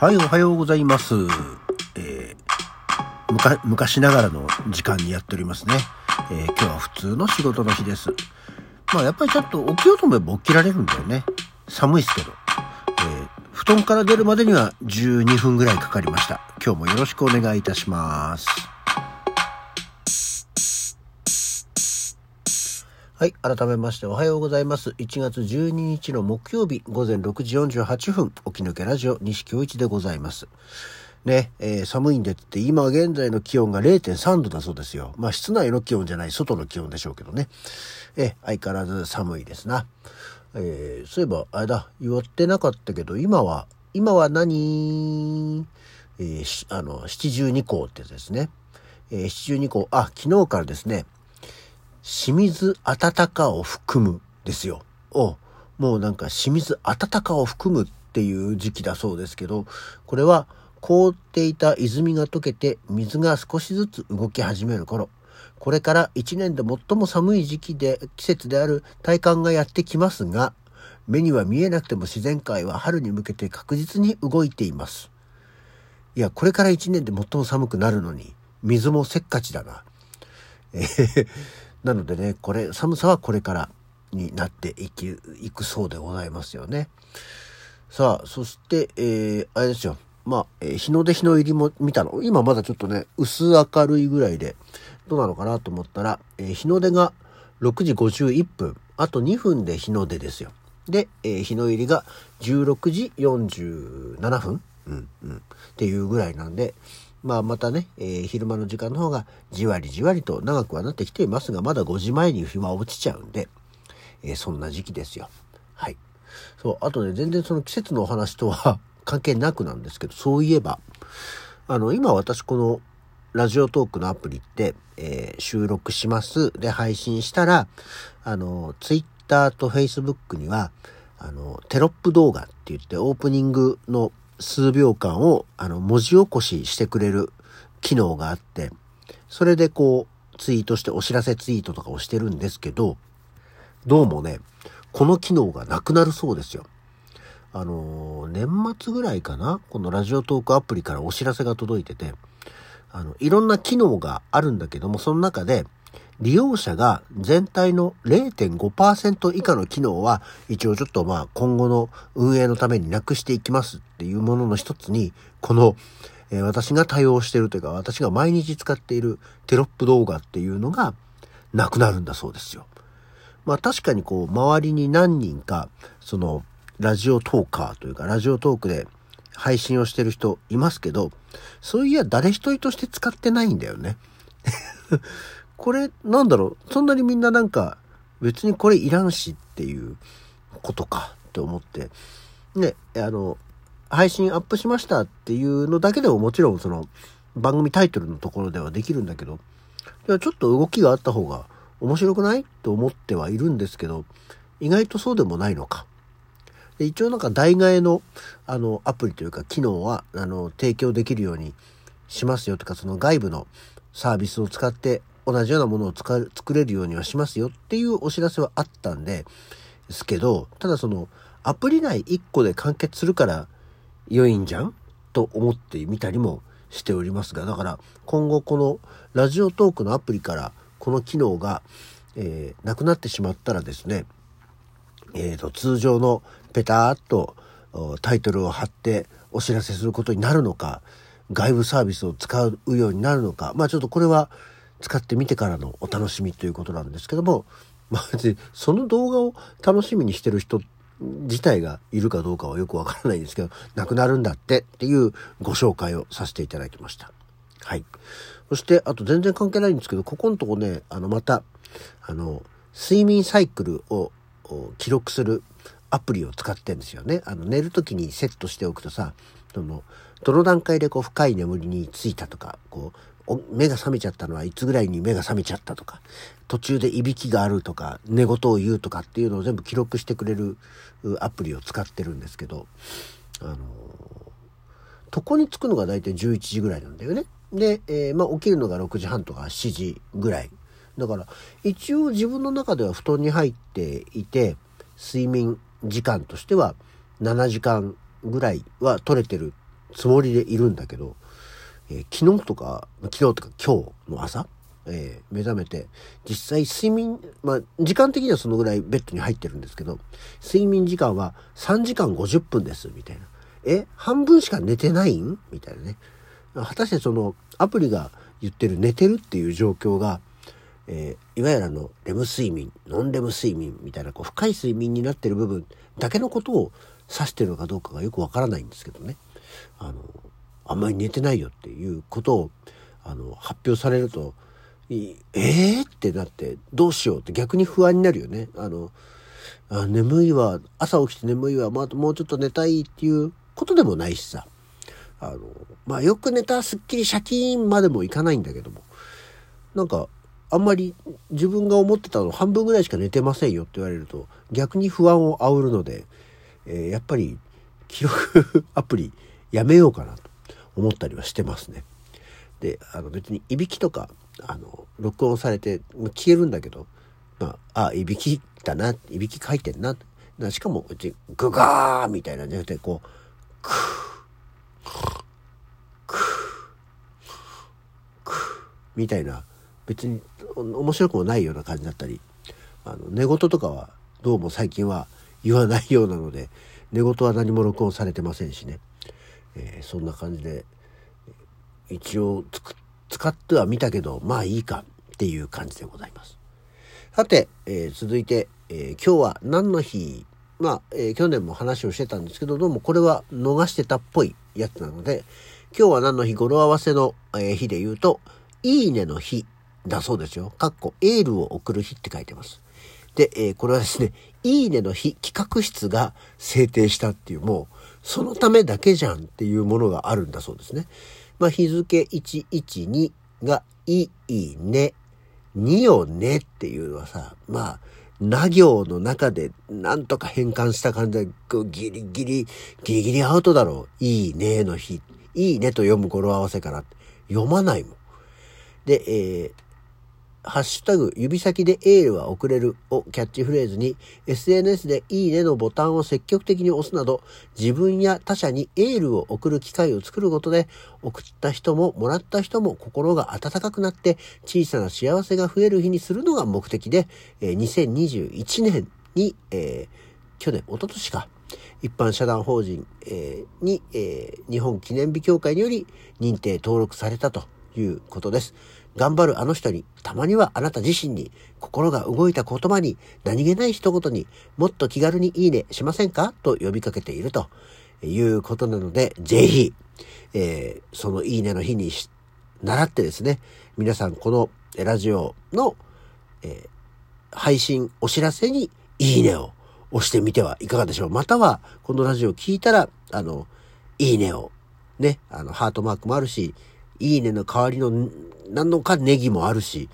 はい、おはようございます。えー、昔ながらの時間にやっておりますね。えー、今日は普通の仕事の日です。まあ、やっぱりちょっと起きようと思えば起きられるんだよね。寒いですけど。えー、布団から出るまでには12分ぐらいかかりました。今日もよろしくお願いいたします。はい。改めましておはようございます。1月12日の木曜日午前6時48分、起き抜けラジオ西京一でございます。ね、えー、寒いんでって今現在の気温が0.3度だそうですよ。まあ室内の気温じゃない外の気温でしょうけどね。え、相変わらず寒いですな。えー、そういえば、あれだ、言ってなかったけど、今は、今は何？えー、あの、七十二項ってやつですね。えー、七十二項、あ、昨日からですね、清水暖かを含むですよ。おもうなんか清水暖かを含むっていう時期だそうですけど、これは凍っていた泉が溶けて水が少しずつ動き始める頃、これから一年で最も寒い時期で、季節である体感がやってきますが、目には見えなくても自然界は春に向けて確実に動いています。いや、これから一年で最も寒くなるのに、水もせっかちだな。えーなのでね、これ、寒さはこれからになっていき、いくそうでございますよね。さあ、そして、えー、あれですよ。まあ、えー日の出日の入りも見たの？今まだちょっとね、薄明るいぐらいで、どうなのかなと思ったら、えー日の出が6時51分。あと2分で日の出ですよ。で、えー日の入りが16時47分。うん、うん。っていうぐらいなんで、まあまたね、えー昼間の時間の方がじわりじわりと長くはなってきていますが、まだ5時前に日は落ちちゃうんで、えーそんな時期ですよ。はい。そう、あとね、全然その季節のお話とは 関係なくなんですけど、そういえば、あの、今私このラジオトークのアプリって、えー収録します。で、配信したら、あの、ツイッターとフェイスブックには、あの、テロップ動画って言って、オープニングの数秒間を、あの、文字起こししてくれる機能があって、それでこう、ツイートして、お知らせツイートとかをしてるんですけど、どうもね、この機能がなくなるそうですよ。あの年末ぐらいかなこのラジオトークアプリからお知らせが届いてて、あの、いろんな機能があるんだけども、その中で、利用者が全体の0.5%以下の機能は、一応ちょっとまあ今後の運営のためになくしていきますっていうものの一つに、この、私が対応しているというか、私が毎日使っているテロップ動画っていうのがなくなるんだそうですよ。まあ確かにこう、周りに何人か、その、ラジオトーカーというか、ラジオトークで配信をしてる人いますけど、そういや誰一人として使ってないんだよね。これ、なんだろう、そんなにみんななんか、別にこれいらんしっていうことかって思って、ね、あの、配信アップしましたっていうのだけでももちろんその、番組タイトルのところではできるんだけど、ちょっと動きがあった方が面白くないと思ってはいるんですけど、意外とそうでもないのか。で一応なんか代替えのあのアプリというか機能はあの提供できるようにしますよとかその外部のサービスを使って同じようなものを使作れるようにはしますよっていうお知らせはあったんでですけどただそのアプリ内1個で完結するから良いんじゃんと思ってみたりもしておりますがだから今後このラジオトークのアプリからこの機能が、えーなくなってしまったらですねえー、と通常のペターっとタイトルを貼ってお知らせすることになるのか外部サービスを使うようになるのかまあちょっとこれは使ってみてからのお楽しみということなんですけども、まあ、別にその動画を楽しみにしてる人自体がいるかどうかはよくわからないんですけどなくなるんだってっていうご紹介をさせていただきました。はい。そして、あと全然関係ないんですけど、ここのとこね、あの、また、あの、睡眠サイクルを記録するアプリを使ってんですよね。あの、寝る時にセットしておくとさ、その、どの段階でこう深い眠りについたとか、こう、目が覚めちゃったのはいつぐらいに目が覚めちゃったとか、途中でいびきがあるとか、寝言を言うとかっていうのを全部記録してくれるアプリを使ってるんですけど、あの床に着くのが大体11時ぐらいなんだよね。で、えーまあ起きるのが6時半とか7時ぐらい。だから一応自分の中では布団に入っていて睡眠時間としては7時間ぐらいは取れてるつもりでいるんだけど、えー、昨日とか、昨日とか今日の朝、えー、目覚めて、実際睡眠、まあ、時間的にはそのぐらいベッドに入ってるんですけど、睡眠時間は3時間50分です、みたいな。え、半分しか寝てないん？みたいなね。果たしてそのアプリが言ってる寝てるっていう状況が、えー、いわゆるあの、レム睡眠、ノンレム睡眠みたいな、こう、深い睡眠になってる部分だけのことを指してるのかどうかがよくわからないんですけどね。あの、あんまり寝てないよっていうことを、あの、発表されると、ええー、ってなって、どうしようって逆に不安になるよね。あの、あ眠いわ、朝起きて眠いわ、まあ、もうちょっと寝たいっていうことでもないしさ。あの、まあ、よく寝たすっきりシャキーンまでもいかないんだけども、なんか、あんまり自分が思ってたの半分ぐらいしか寝てませんよって言われると、逆に不安を煽るので、えー、やっぱり記録アプリやめようかなと思ったりはしてますね。で、あの別にいびきとか、あの、録音されて消えるんだけど、まあ、あ、いびきだな、いびき書いてんな。しかも、うち、グガーみたいなじゃなくて、こう、クー、クー、ク、みたいな、別に面白くもないような感じだったり、あの、寝言とかは、どうも最近は言わないようなので、寝言は何も録音されてませんしね。えー、そんな感じで、一応使ってはみたけど、まあいいかっていう感じでございます。さて、えー、続いて、えー、今日は何の日？まあ、えー、去年も話をしてたんですけど、どうもこれは逃してたっぽいやつなので、今日は何の日？語呂合わせの、え、日で言うと、いいねの日だそうですよ。かっこ、エールを送る日って書いてます。で、え、これはですね、いいねの日企画室が制定したっていう、もう、そのためだけじゃんっていうものがあるんだそうですね。まあ、日付112が、いいね、2よねっていうのはさ、まあ、な行の中でなんとか変換した感じで、ギリギリ、ギリギリアウトだろう。いいねの日。いいねと読む語呂合わせから読まないもん。で、えー、ハッシュタグ、指先でエールは送れるをキャッチフレーズに、SNS でいいねのボタンを積極的に押すなど、自分や他者にエールを送る機会を作ることで、送った人ももらった人も心が温かくなって、小さな幸せが増える日にするのが目的で、2021年に、えー、去年、一昨年か、一般社団法人、えー、に、えー、日本記念日協会により認定登録されたということです。頑張るあの人に、たまにはあなた自身に、心が動いた言葉に、何気ない一言にもっと気軽にいいねしませんか？と呼びかけているということなので、ぜひ、えー、そのいいねの日に習ってですね、皆さんこのラジオの、えー、配信お知らせにいいねを押してみてはいかがでしょう。または、このラジオを聞いたら、あの、いいねを、ね、あの、ハートマークもあるし、いいねの代わりの何のかネギもあるし、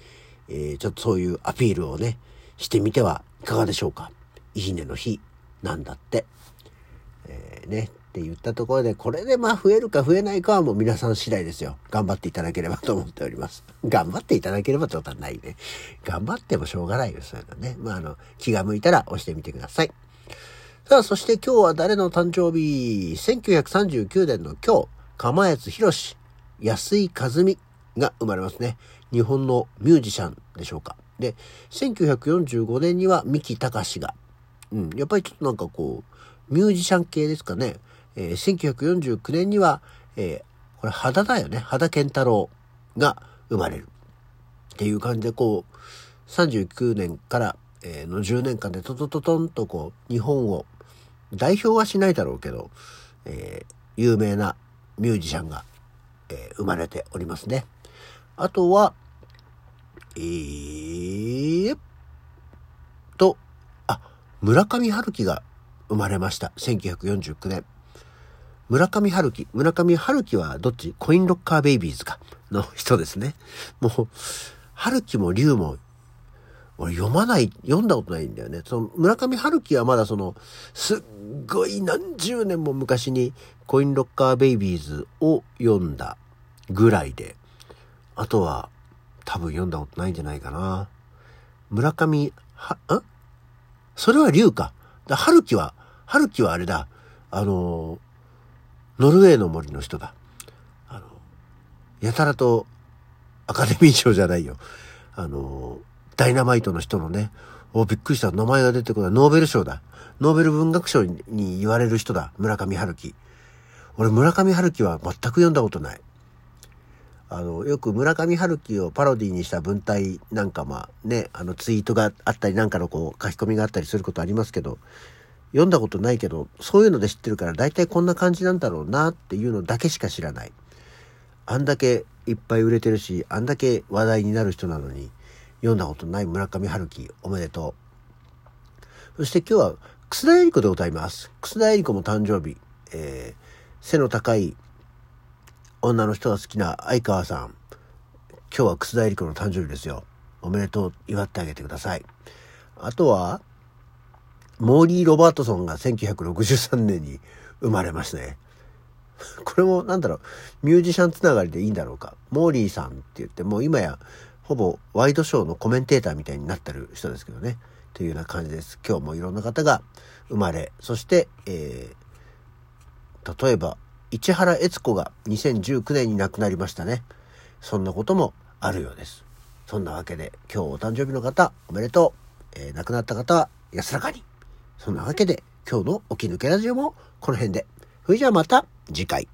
えー、ちょっとそういうアピールをね、してみてはいかがでしょうか。いいねの日なんだって。えー、ね、って言ったところで、これでまあ増えるか増えないかはもう皆さん次第ですよ。頑張っていただければと思っております。頑張っていただければってことはないね。頑張ってもしょうがないよ、そういうのね。まああの、気が向いたら押してみてください。さあ、そして今日は誰の誕生日 ?1939 年の今日、釜安博士。安井和美が生まれますね。日本のミュージシャンでしょうか。で、1945年には三木隆が、うん、やっぱりちょっとなんかこう、ミュージシャン系ですかね。えー、1949年には、えー、これ肌だよね。肌健太郎が生まれる。っていう感じでこう、39年から、えー、の10年間でトトトトンとこう、日本を代表はしないだろうけど、えー、有名なミュージシャンがえー、生まれておりますね。あとは、えー、と、あ、村上春樹が生まれました。1949年。村上春樹。村上春樹はどっち？コインロッカーベイビーズか。の人ですね。もう、春樹も龍も、俺読まない、読んだことないんだよね。その村上春樹はまだその、すっごい何十年も昔にコインロッカーベイビーズを読んだぐらいで、あとは多分読んだことないんじゃないかな。村上、は、んそれは龍か。だ春樹は、春樹はあれだ。あのノルウェーの森の人だ。あの、やたらとアカデミー賞じゃないよ。あの、ダイナマイトの人のね、お、びっくりした。名前が出てこない。ノーベル賞だ。ノーベル文学賞に言われる人だ。村上春樹。俺、村上春樹は全く読んだことない。あの、よく村上春樹をパロディにした文体なんかまあね、あのツイートがあったりなんかのこう書き込みがあったりすることありますけど、読んだことないけど、そういうので知ってるから大体こんな感じなんだろうなっていうのだけしか知らない。あんだけいっぱい売れてるし、あんだけ話題になる人なのに、読んだことない村上春樹おめでとう。そして今日は、楠田絵理子でございます。楠田絵理子も誕生日。えー、背の高い女の人が好きな相川さん。今日は楠田絵理子の誕生日ですよ。おめでとう祝ってあげてください。あとは、モーリー・ロバートソンが1963年に生まれますね。これもなんだろう、ミュージシャンつながりでいいんだろうか。モーリーさんって言ってもう今やほぼワイドショーのコメンテーターみたいになってる人ですけどね。というような感じです。今日もいろんな方が生まれ、そして、えー、例えば、市原悦子が2019年に亡くなりましたね。そんなこともあるようです。そんなわけで、今日お誕生日の方、おめでとう。えー、亡くなった方は安らかに。そんなわけで、今日の起き抜けラジオもこの辺で。それじゃあまた次回。